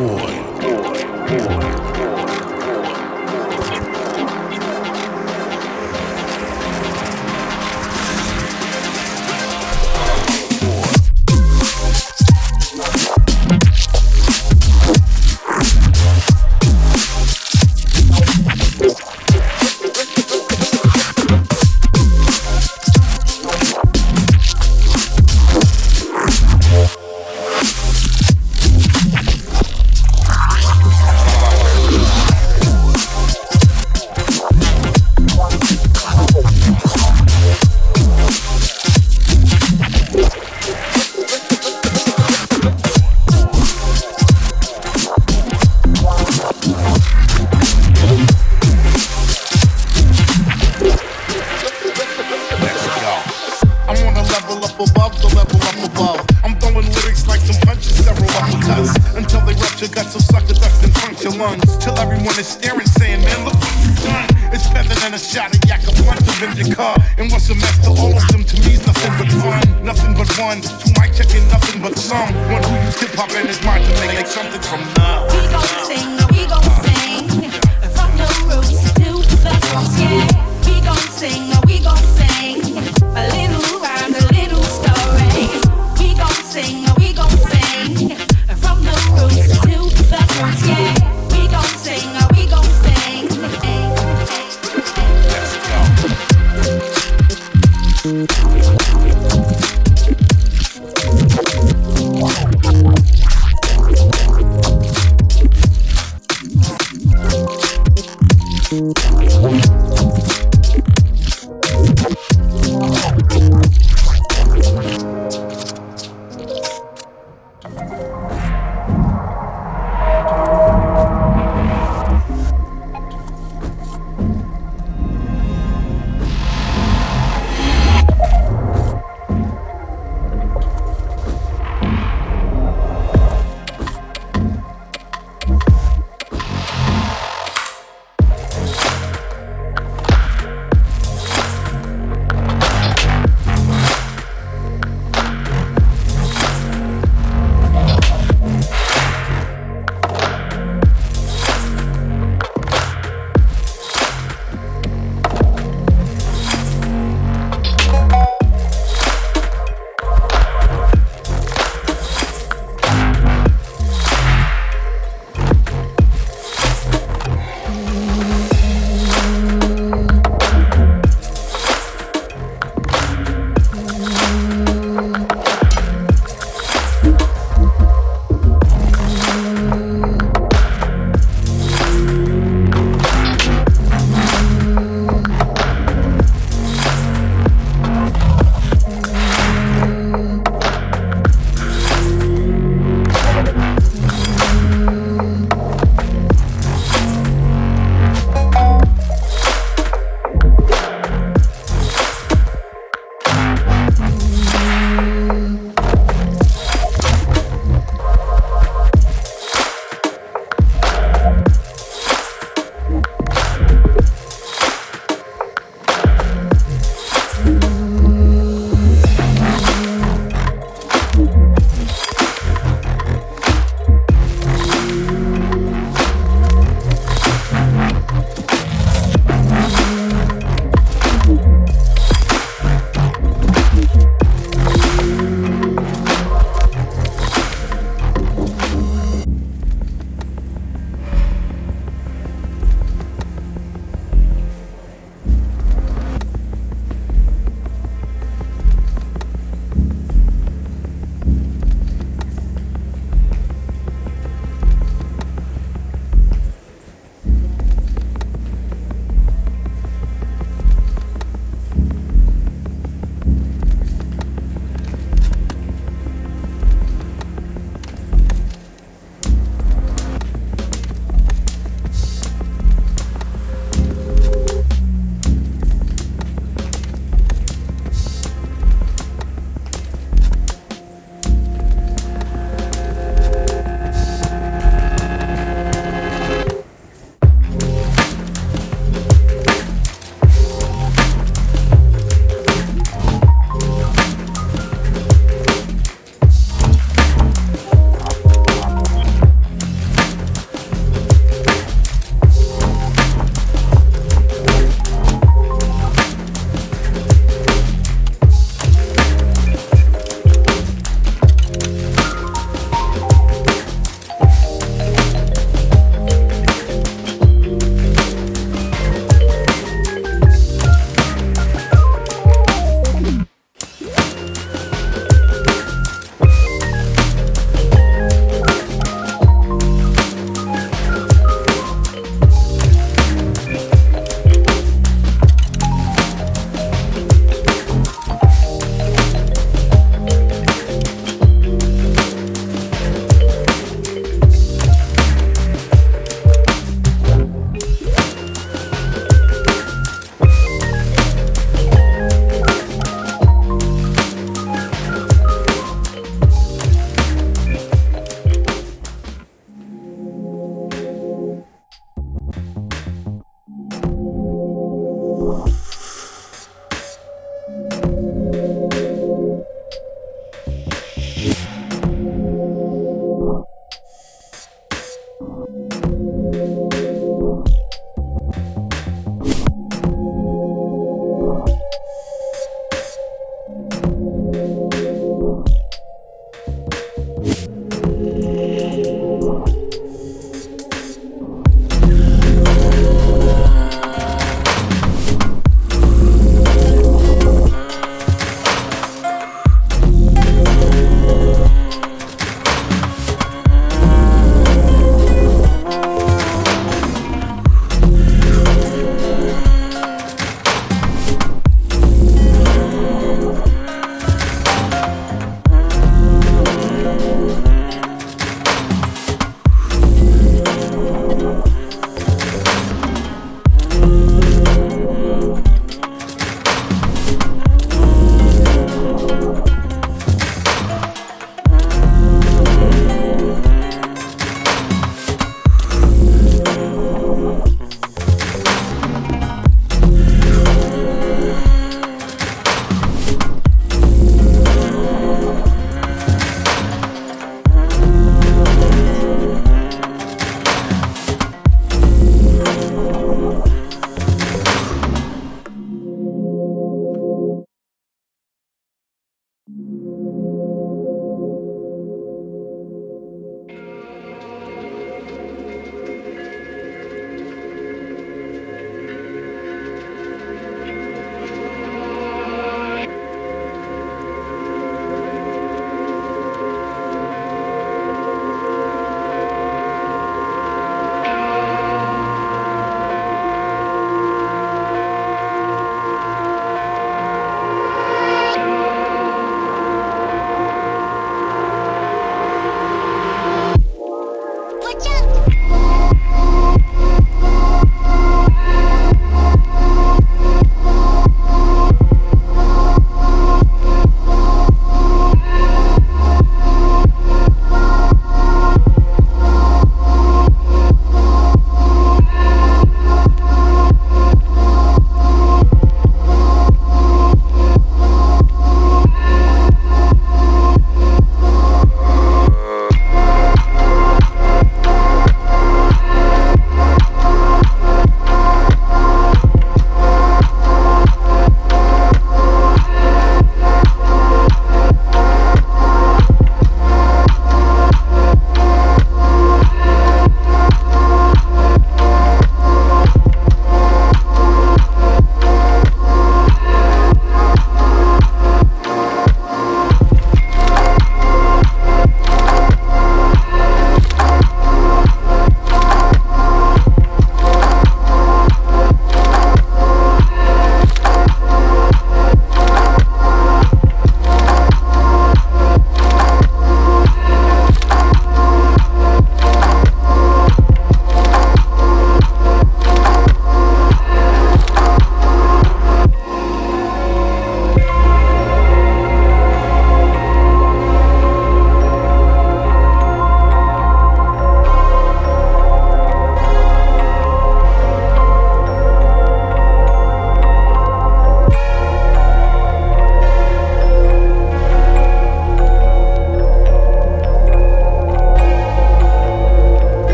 Boy.